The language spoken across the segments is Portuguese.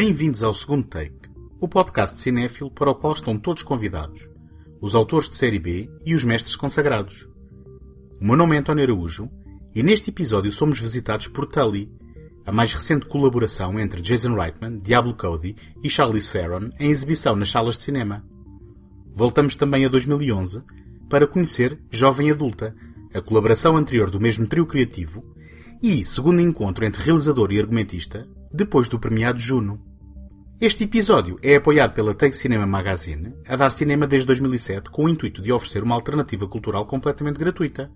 Bem-vindos ao segundo take, o podcast de cinéfilo para o qual estão todos convidados, os autores de série B e os mestres consagrados. O meu nome é António Araújo e neste episódio somos visitados por Tully, a mais recente colaboração entre Jason Reitman, Diablo Cody e Charlize Theron em exibição nas salas de cinema. Voltamos também a 2011 para conhecer Jovem Adulta, a colaboração anterior do mesmo trio criativo, e segundo encontro entre realizador e argumentista, depois do premiado Juno. Este episódio é apoiado pela Take Cinema Magazine, a dar cinema desde 2007 com o intuito de oferecer uma alternativa cultural completamente gratuita.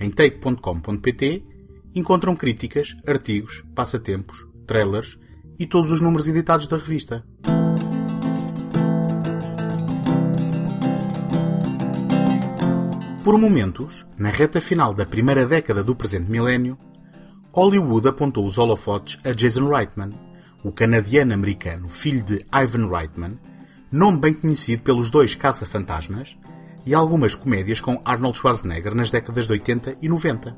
Em take.com.pt encontram críticas, artigos, passatempos, trailers e todos os números editados da revista. Por momentos, na reta final da primeira década do presente milénio, Hollywood apontou os holofotes a Jason Reitman, o canadiano-americano filho de Ivan Reitman, nome bem conhecido pelos dois Caça-Fantasmas e algumas comédias com Arnold Schwarzenegger nas décadas de 80 e 90.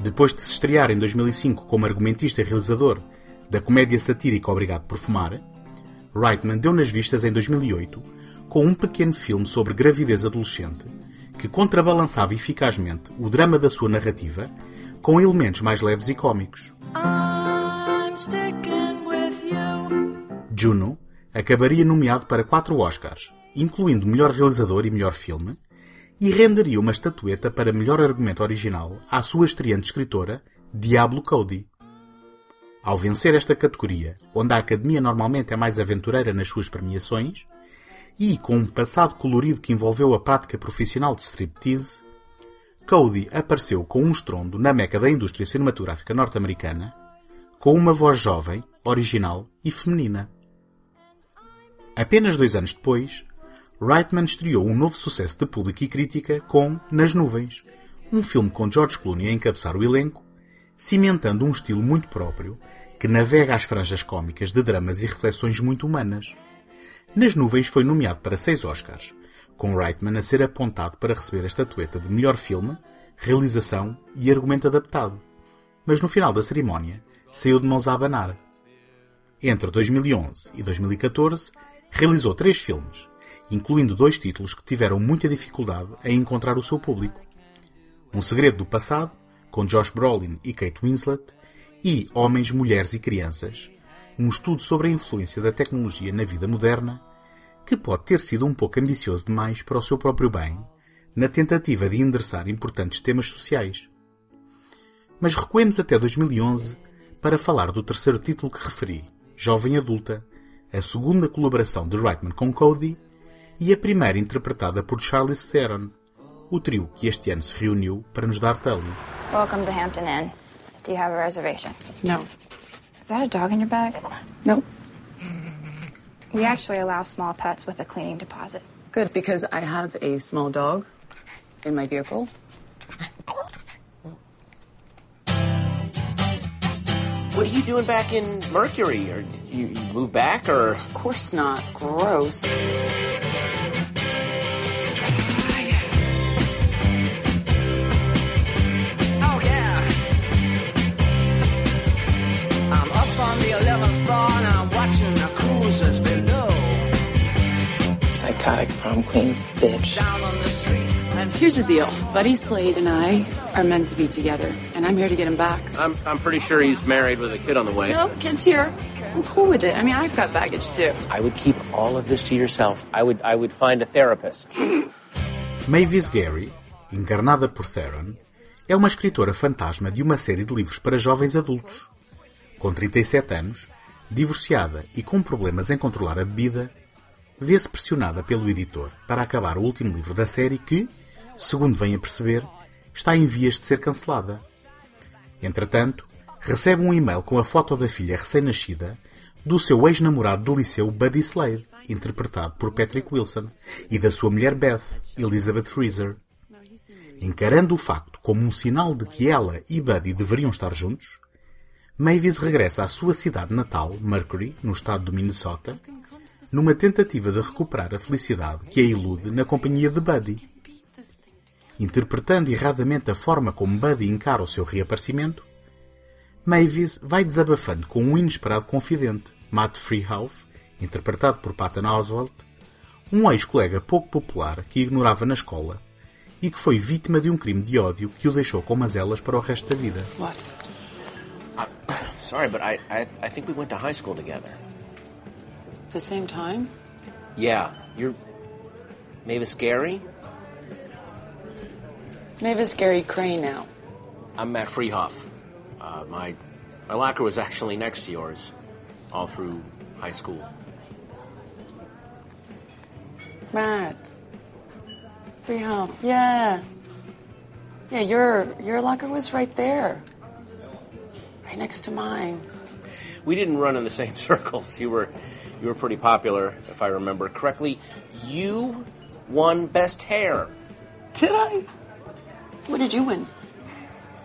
Depois de se estrear em 2005 como argumentista e realizador da comédia satírica Obrigado por Fumar, Reitman deu nas vistas em 2008 com um pequeno filme sobre gravidez adolescente que contrabalançava eficazmente o drama da sua narrativa com elementos mais leves e cômicos. Juno acabaria nomeado para quatro Oscars, incluindo melhor realizador e melhor filme, e renderia uma estatueta para melhor argumento original à sua estreante escritora, Diablo Cody. Ao vencer esta categoria, onde a Academia normalmente é mais aventureira nas suas premiações, e com um passado colorido que envolveu a prática profissional de striptease, Cody apareceu com um estrondo na meca da indústria cinematográfica norte-americana, com uma voz jovem, original e feminina. Apenas dois anos depois, Reitman estreou um novo sucesso de público e crítica com Nas Nuvens, um filme com George Clooney a encabeçar o elenco, cimentando um estilo muito próprio que navega às franjas cômicas de dramas e reflexões muito humanas. Nas Nuvens foi nomeado para seis Oscars, com Reitman a ser apontado para receber a estatueta de melhor filme, realização e argumento adaptado. Mas no final da cerimónia, saiu de mãos a abanar. Entre 2011 e 2014, realizou três filmes, incluindo dois títulos que tiveram muita dificuldade em encontrar o seu público. Um Segredo do Passado, com Josh Brolin e Kate Winslet, e Homens, Mulheres e Crianças, um estudo sobre a influência da tecnologia na vida moderna, que pode ter sido um pouco ambicioso demais para o seu próprio bem, na tentativa de endereçar importantes temas sociais. Mas recuemos até 2011 para falar do terceiro título que referi, Jovem Adulta, a segunda colaboração de Reitman com Cody e a primeira interpretada por Charlize Theron, o trio que este ano se reuniu para nos dar Tully. Welcome to Hampton Inn. Do you have a reservation? No. Is that a dog in your bag? No. We actually allow small pets with a cleaning deposit. Good, because I have a small dog in my vehicle. What are you doing back in Mercury? Or you, you move back, or Of course not. Gross. Oh yeah. I'm up on the 11th floor and I'm watching the cruisers below. Psychotic prom queen, bitch. Down on the street and Here's the deal Buddy Slade and I are meant to be together, and I'm here to get him back. I'm I'm pretty sure he's married with a kid on the way. No, kid's here. I'm cool with it. I mean, I've got baggage too. I would keep all of this to yourself. I would I would find a therapist. Mavis Gary, encarnada por Theron, é uma escritora fantasma de uma série de livros para jovens adultos. Com 37 anos, divorciada e com problemas em controlar a bebida, vê-se pressionada pelo editor para acabar o último livro da série que, segundo vem a perceber, está em vias de ser cancelada. Entretanto, recebe um e-mail com a foto da filha recém-nascida do seu ex-namorado de liceu Buddy Slade, interpretado por Patrick Wilson, e da sua mulher Beth, Elizabeth Freezer. Encarando o facto como um sinal de que ela e Buddy deveriam estar juntos, Mavis regressa à sua cidade natal, Mercury, no estado do Minnesota, numa tentativa de recuperar a felicidade que a ilude na companhia de Buddy. Interpretando erradamente a forma como Buddy encara o seu reaparecimento, Mavis vai desabafando com um inesperado confidente, Matt Freehouse, interpretado por Patton Oswalt, um ex-colega pouco popular que ignorava na escola e que foi vítima de um crime de ódio que o deixou com mazelas para o resto da vida. What? Sorry, but I, I, I think we went to high school together. At the same time? Yeah, you're Mavis Gary. Mavis Gary Crane now. I'm Matt Freehoff. Uh, my my locker was actually next to yours, all through high school. Matt. Free home. Yeah. Yeah, your your locker was right there. Right next to mine. We didn't run in the same circles. You were you were pretty popular, if I remember correctly. You won best hair. Did I? What did you win?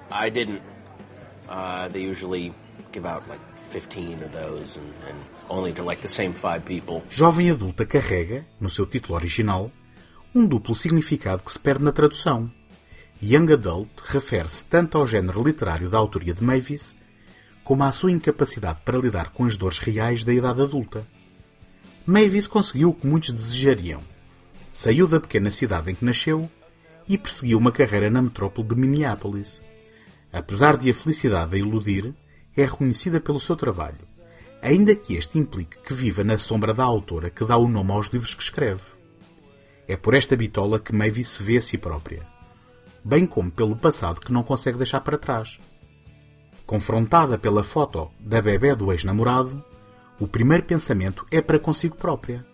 I didn't. Uh, they usually give out like 15 of those, and, and only to like the same five people. Jovem adulta carrega, no seu título original, um duplo significado que se perde na tradução. Young Adult refere-se tanto ao género literário da autoria de Mavis, como à sua incapacidade para lidar com as dores reais da idade adulta. Mavis conseguiu o que muitos desejariam. Saiu da pequena cidade em que nasceu e perseguiu uma carreira na metrópole de Minneapolis. Apesar de a felicidade a iludir, é reconhecida pelo seu trabalho, ainda que este implique que viva na sombra da autora que dá o nome aos livros que escreve. É por esta bitola que Mavis se vê a si própria, bem como pelo passado que não consegue deixar para trás. Confrontada pela foto da bebê do ex-namorado, o primeiro pensamento é para consigo própria.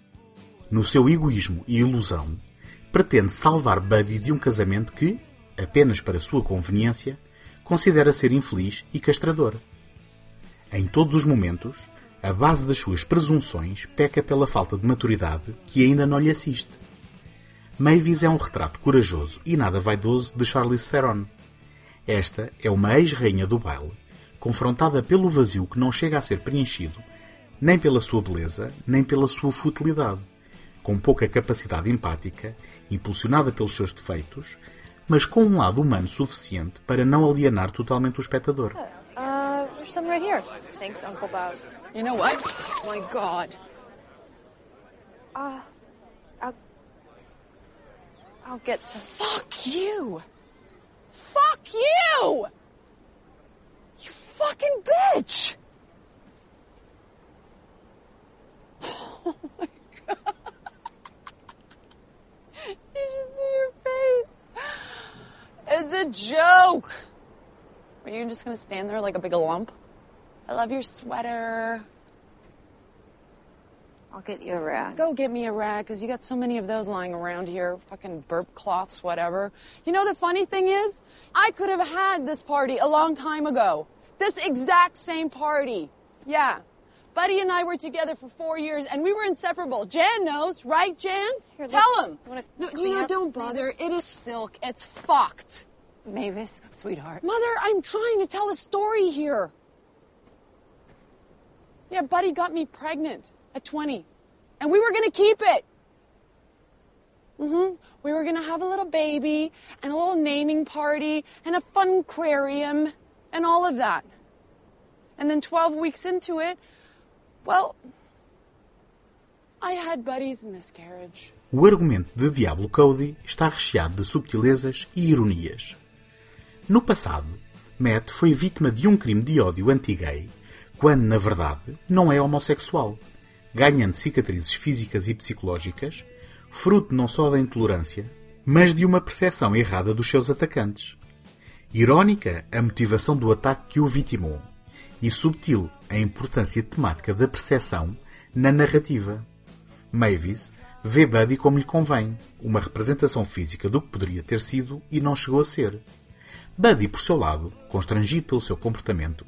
No seu egoísmo e ilusão, pretende salvar Buddy de um casamento que, apenas para sua conveniência, considera ser infeliz e castrador. Em todos os momentos, a base das suas presunções peca pela falta de maturidade que ainda não lhe assiste. Mavis é um retrato corajoso e nada vaidoso de Charlize Theron. Esta é uma ex-rainha do baile, confrontada pelo vazio que não chega a ser preenchido nem pela sua beleza, nem pela sua futilidade, com pouca capacidade empática, impulsionada pelos seus defeitos, mas com um lado humano suficiente para não alienar totalmente o espectador. Uh, there's some right here. Thanks, Uncle Bob. You know what? My God. Uh, I'll, I'll get some. Fuck you! Fuck you! You fucking bitch! A joke. Are you just gonna stand there like a big lump? I love your sweater. I'll get you a rag. Go get me a rag, because you got so many of those lying around here. Fucking burp cloths, whatever. You know, the funny thing is, I could have had this party a long time ago. This exact same party. Yeah. Buddy and I were together for four years, and we were inseparable. Jan knows, right, Jan? Here, Tell look. him. You No, you know, don't bother. It is silk. It's fucked. Mavis, sweetheart. Mother, I'm trying to tell a story here. Yeah, Buddy got me pregnant at 20, and we were gonna keep it. Mm-hmm. We were gonna have a little baby, and a little naming party, and a fun aquarium, and all of that. And then 12 weeks into it, well, I had Buddy's miscarriage. O argumento de Diablo Cody está recheado de subtilezas e ironias. No passado, Matt foi vítima de um crime de ódio anti-gay, quando, na verdade, não é homossexual, ganhando cicatrizes físicas e psicológicas, fruto não só da intolerância, mas de uma percepção errada dos seus atacantes. Irónica a motivação do ataque que o vitimou, e subtil a importância temática da percepção na narrativa. Mavis vê Buddy como lhe convém, uma representação física do que poderia ter sido e não chegou a ser. Buddy, por seu lado, constrangido pelo seu comportamento,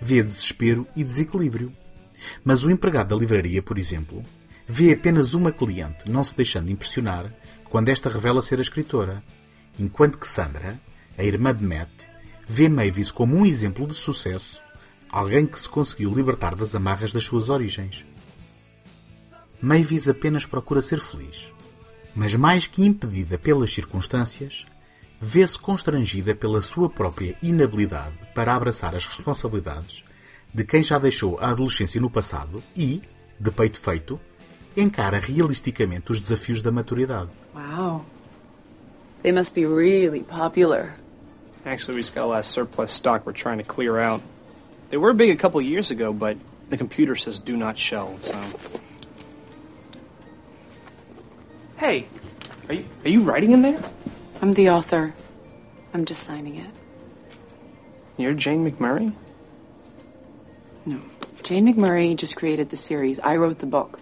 vê desespero e desequilíbrio. Mas o empregado da livraria, por exemplo, vê apenas uma cliente, não se deixando impressionar quando esta revela ser a escritora, enquanto que Sandra, a irmã de Matt, vê Mavis como um exemplo de sucesso, alguém que se conseguiu libertar das amarras das suas origens. Mavis apenas procura ser feliz, mas mais que impedida pelas circunstâncias, vê-se constrangida pela sua própria inabilidade para abraçar as responsabilidades de quem já deixou a adolescência no passado e, de peito feito, encara realisticamente os desafios da maturidade. Wow. They must be really popular. Actually, we just got a lot of surplus stock we're trying to clear out. They were big a couple years ago, but the computer says do not show, so. Hey, are you, are you writing in there? I'm the author. I'm just signing it. You're Jane McMurray? No. Jane McMurray just created the series. I wrote the book.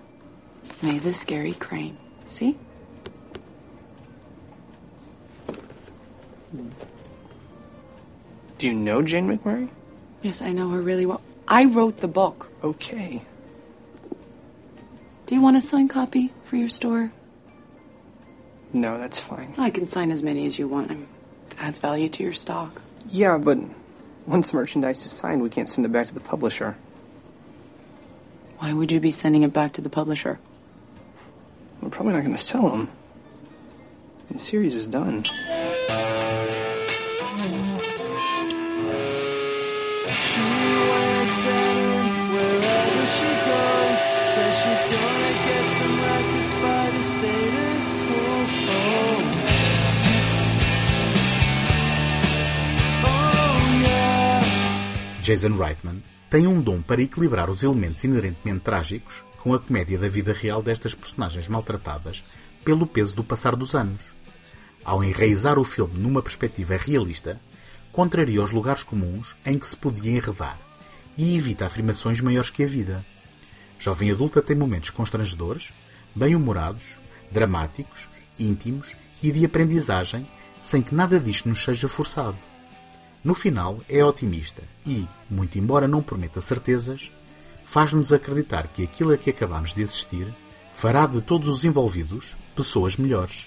Mavis Gary Crane. See? Do you know Jane McMurray? Yes, I know her really well. I wrote the book. Okay. Do you want a signed copy for your store? No, that's fine. I can sign as many as you want. It adds value to your stock. Yeah, but once merchandise is signed, we can't send it back to the publisher. Why would you be sending it back to the publisher? We're probably not going to sell them. The series is done. Jason Reitman tem um dom para equilibrar os elementos inerentemente trágicos com a comédia da vida real destas personagens maltratadas pelo peso do passar dos anos. Ao enraizar o filme numa perspectiva realista, contraria os lugares comuns em que se podia enredar e evita afirmações maiores que a vida. Jovem Adulta tem momentos constrangedores, bem-humorados, dramáticos, íntimos e de aprendizagem, sem que nada disto nos seja forçado. No final, é otimista e, muito embora não prometa certezas, faz-nos acreditar que aquilo a que acabamos de assistir fará de todos os envolvidos pessoas melhores.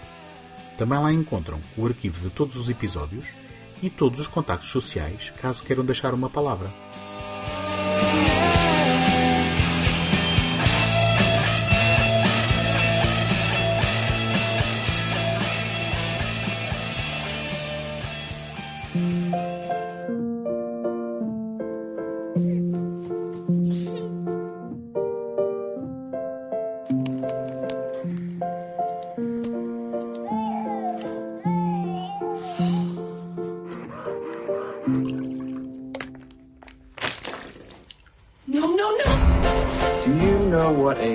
Também lá encontram o arquivo de todos os episódios e todos os contactos sociais caso queiram deixar uma palavra.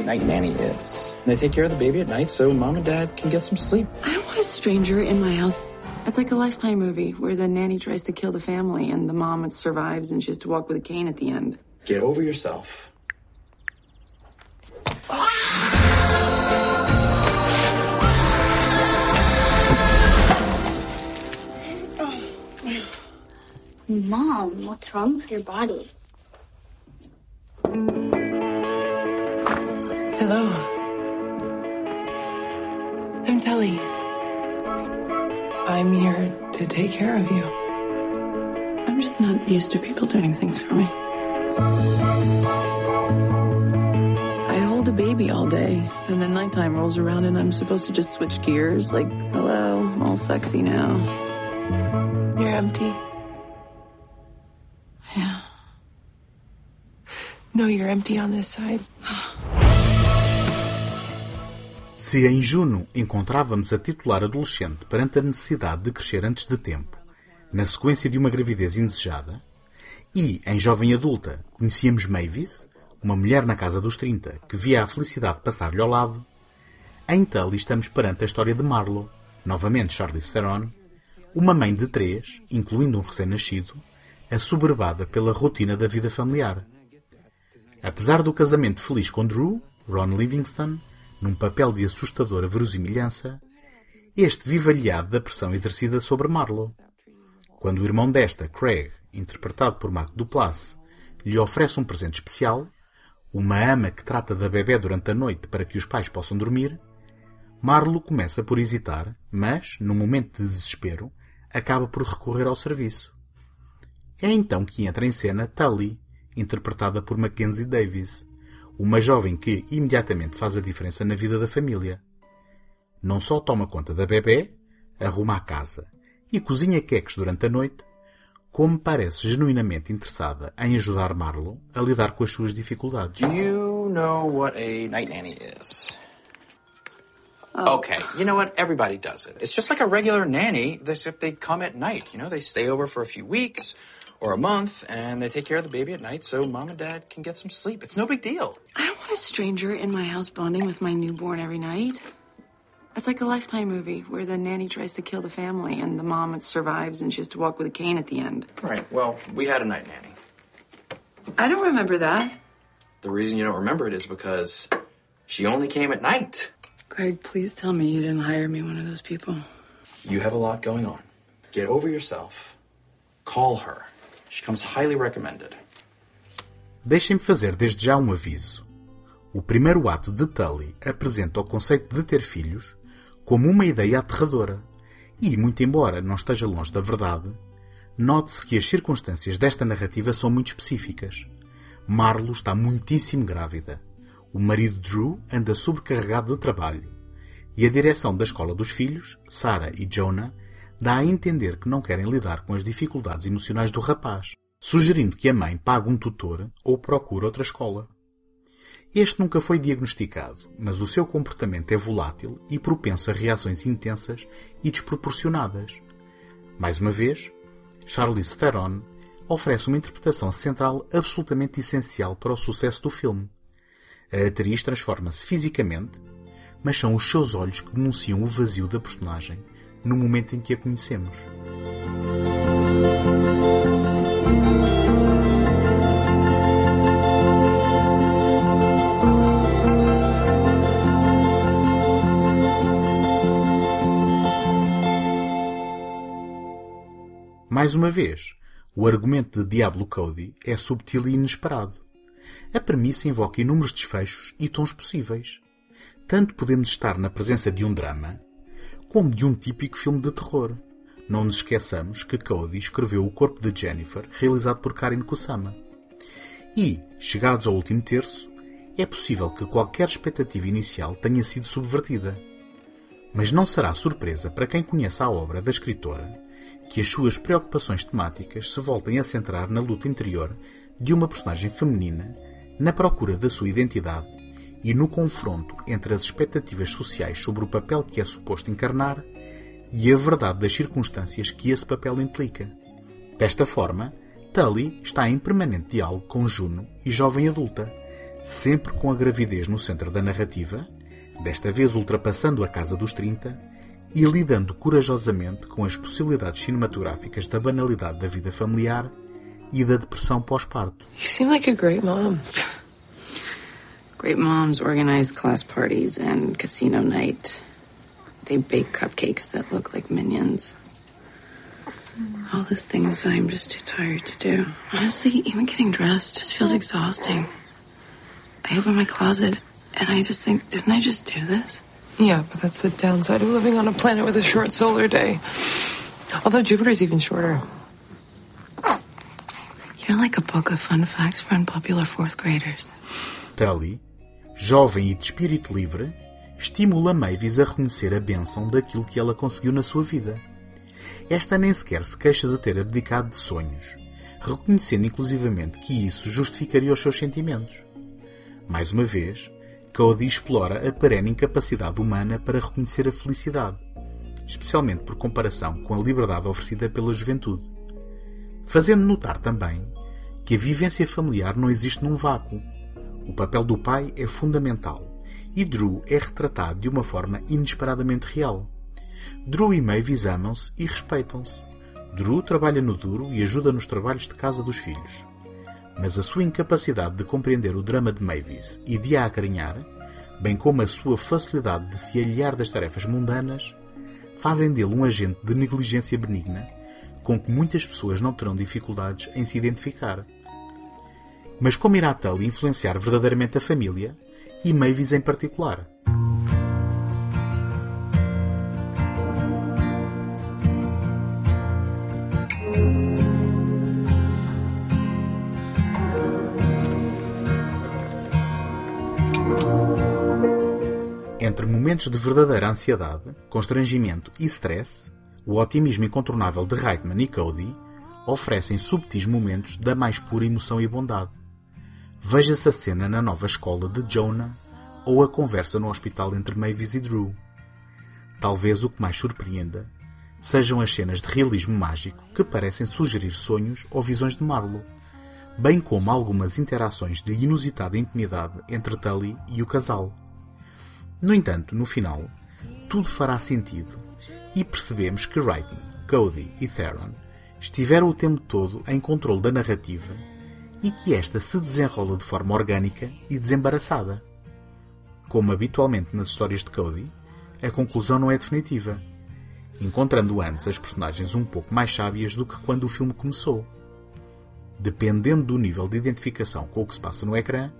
Night nanny is? They take care of the baby at night so mom and dad can get some sleep. I don't want a stranger in my house. It's like a lifetime movie where the nanny tries to kill the family and the mom survives and she has to walk with a cane at the end. Get over yourself. Mom, what's wrong with your body? Hello. I'm Telly. I'm here to take care of you. I'm just not used to people doing things for me. I hold a baby all day, and then nighttime rolls around, and I'm supposed to just switch gears like, hello, I'm all sexy now. You're empty. Yeah. No, you're empty on this side. Se em Juno encontrávamos a titular adolescente perante a necessidade de crescer antes de tempo, na sequência de uma gravidez indesejada, e em jovem adulta conhecíamos Mavis, uma mulher na casa dos 30 que via a felicidade passar-lhe ao lado, em Tully estamos perante a história de Marlo, novamente Charlize Theron, uma mãe de três, incluindo um recém-nascido, assoberbada pela rotina da vida familiar. Apesar do casamento feliz com Drew, Ron Livingston, num papel de assustadora verosimilhança, este vive aliado da pressão exercida sobre Marlo. Quando o irmão desta, Craig, interpretado por Mark Duplass, lhe oferece um presente especial, uma ama que trata da bebê durante a noite para que os pais possam dormir, Marlo começa por hesitar, mas, num momento de desespero, acaba por recorrer ao serviço. É então que entra em cena Tully, interpretada por Mackenzie Davis, uma jovem que imediatamente faz a diferença na vida da família. Não só toma conta da bebê, arruma a casa e cozinha queques durante a noite, como parece genuinamente interessada em ajudar Marlo a lidar com as suas dificuldades. Do you know what a night nanny is? Okay, you know what? Everybody does it. It's just like a regular nanny, except they come at night. You know, they stay over for a few weeks or a month and they take care of the baby at night so mom and dad can get some sleep. It's no big deal. I don't want a stranger in my house bonding with my newborn every night. It's like a lifetime movie where the nanny tries to kill the family and the mom survives and she has to walk with a cane at the end. Right, well, we had a night nanny. I don't remember that. The reason you don't remember it is because she only came at night. Greg, please tell me you didn't hire me one of those people. You have a lot going on. Get over yourself. Call her. She comes highly recommended. Deixem-me fazer desde já um aviso. O primeiro ato de Tully apresenta o conceito de ter filhos como uma ideia aterradora. E, muito embora não esteja longe da verdade, note-se que as circunstâncias desta narrativa são muito específicas. Marlo está muitíssimo grávida. O marido Drew anda sobrecarregado de trabalho. E a direção da escola dos filhos, Sarah e Jonah, dá a entender que não querem lidar com as dificuldades emocionais do rapaz, sugerindo que a mãe pague um tutor ou procure outra escola. Este nunca foi diagnosticado, mas o seu comportamento é volátil e propenso a reações intensas e desproporcionadas. Mais uma vez, Charlize Theron oferece uma interpretação central absolutamente essencial para o sucesso do filme. A atriz transforma-se fisicamente, mas são os seus olhos que denunciam o vazio da personagem no momento em que a conhecemos. Mais uma vez, o argumento de Diablo Cody é subtil e inesperado. A premissa invoca inúmeros desfechos e tons possíveis. Tanto podemos estar na presença de um drama, como de um típico filme de terror. Não nos esqueçamos que Cody escreveu O Corpo de Jennifer, realizado por Karin Kusama. E, chegados ao último terço, é possível que qualquer expectativa inicial tenha sido subvertida. Mas não será surpresa para quem conheça a obra da escritora que as suas preocupações temáticas se voltem a centrar na luta interior de uma personagem feminina, na procura da sua identidade e no confronto entre as expectativas sociais sobre o papel que é suposto encarnar e a verdade das circunstâncias que esse papel implica. Desta forma, Tully está em permanente diálogo com Juno e jovem adulta, sempre com a gravidez no centro da narrativa, desta vez ultrapassando a casa dos 30 e lidando corajosamente com as possibilidades cinematográficas da banalidade da vida familiar e da depressão pós-parto. You seem like a great mom. Great moms organize class parties and casino night. They bake cupcakes that look like minions. All the things I'm just too tired to do. Honestly, even getting dressed just feels exhausting. I open my closet and I just think, didn't I just do this? Yeah, but that's the downside of living on a planet with a short solar day. Although Jupiter's even shorter. You're like a book of fun facts for unpopular fourth graders. Tully, jovem e de espírito livre, estimula Mavis a reconhecer a bênção daquilo que ela conseguiu na sua vida. Esta nem sequer se queixa de ter abdicado de sonhos, reconhecendo inclusivamente que isso justificaria os seus sentimentos. Mais uma vez, Cody explora a perene incapacidade humana para reconhecer a felicidade, especialmente por comparação com a liberdade oferecida pela juventude. Fazendo notar também que a vivência familiar não existe num vácuo. O papel do pai é fundamental e Drew é retratado de uma forma inesperadamente real. Drew e Mavis amam-se e respeitam-se. Drew trabalha no duro e ajuda nos trabalhos de casa dos filhos. Mas a sua incapacidade de compreender o drama de Mavis e de a acarinhar, bem como a sua facilidade de se aliar das tarefas mundanas, fazem dele um agente de negligência benigna com que muitas pessoas não terão dificuldades em se identificar. Mas como irá Tully influenciar verdadeiramente a família, e Mavis em particular? Entre momentos de verdadeira ansiedade, constrangimento e stress, o otimismo incontornável de Reitman e Cody oferecem subtis momentos da mais pura emoção e bondade. Veja-se a cena na nova escola de Jonah ou a conversa no hospital entre Mavis e Drew. Talvez o que mais surpreenda sejam as cenas de realismo mágico que parecem sugerir sonhos ou visões de Marlowe, bem como algumas interações de inusitada intimidade entre Tully e o casal. No entanto, no final, tudo fará sentido e percebemos que Reitman, Cody e Theron estiveram o tempo todo em controle da narrativa e que esta se desenrola de forma orgânica e desembaraçada. Como habitualmente nas histórias de Cody, a conclusão não é definitiva, encontrando antes as personagens um pouco mais sábias do que quando o filme começou. Dependendo do nível de identificação com o que se passa no ecrã,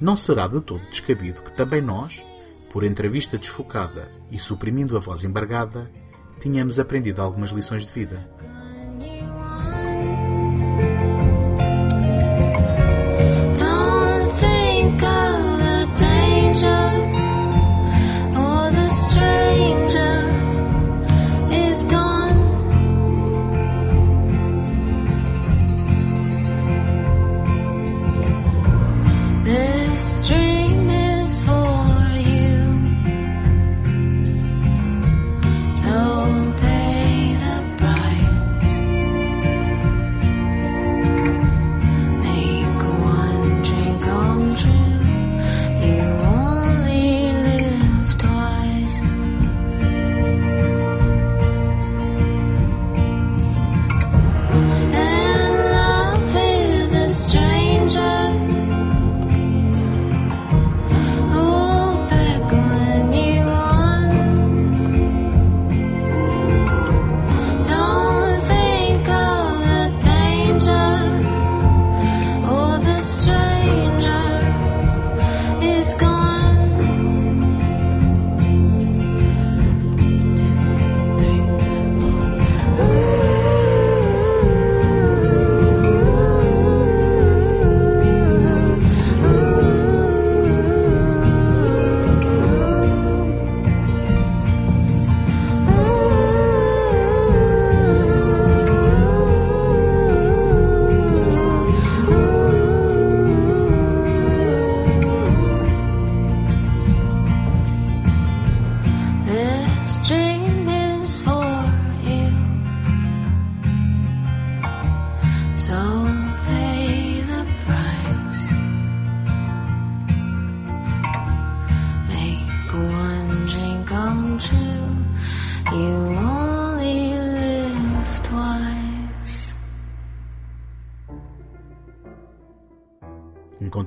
não será de todo descabido que também nós, por entrevista desfocada e suprimindo a voz embargada, tínhamos aprendido algumas lições de vida.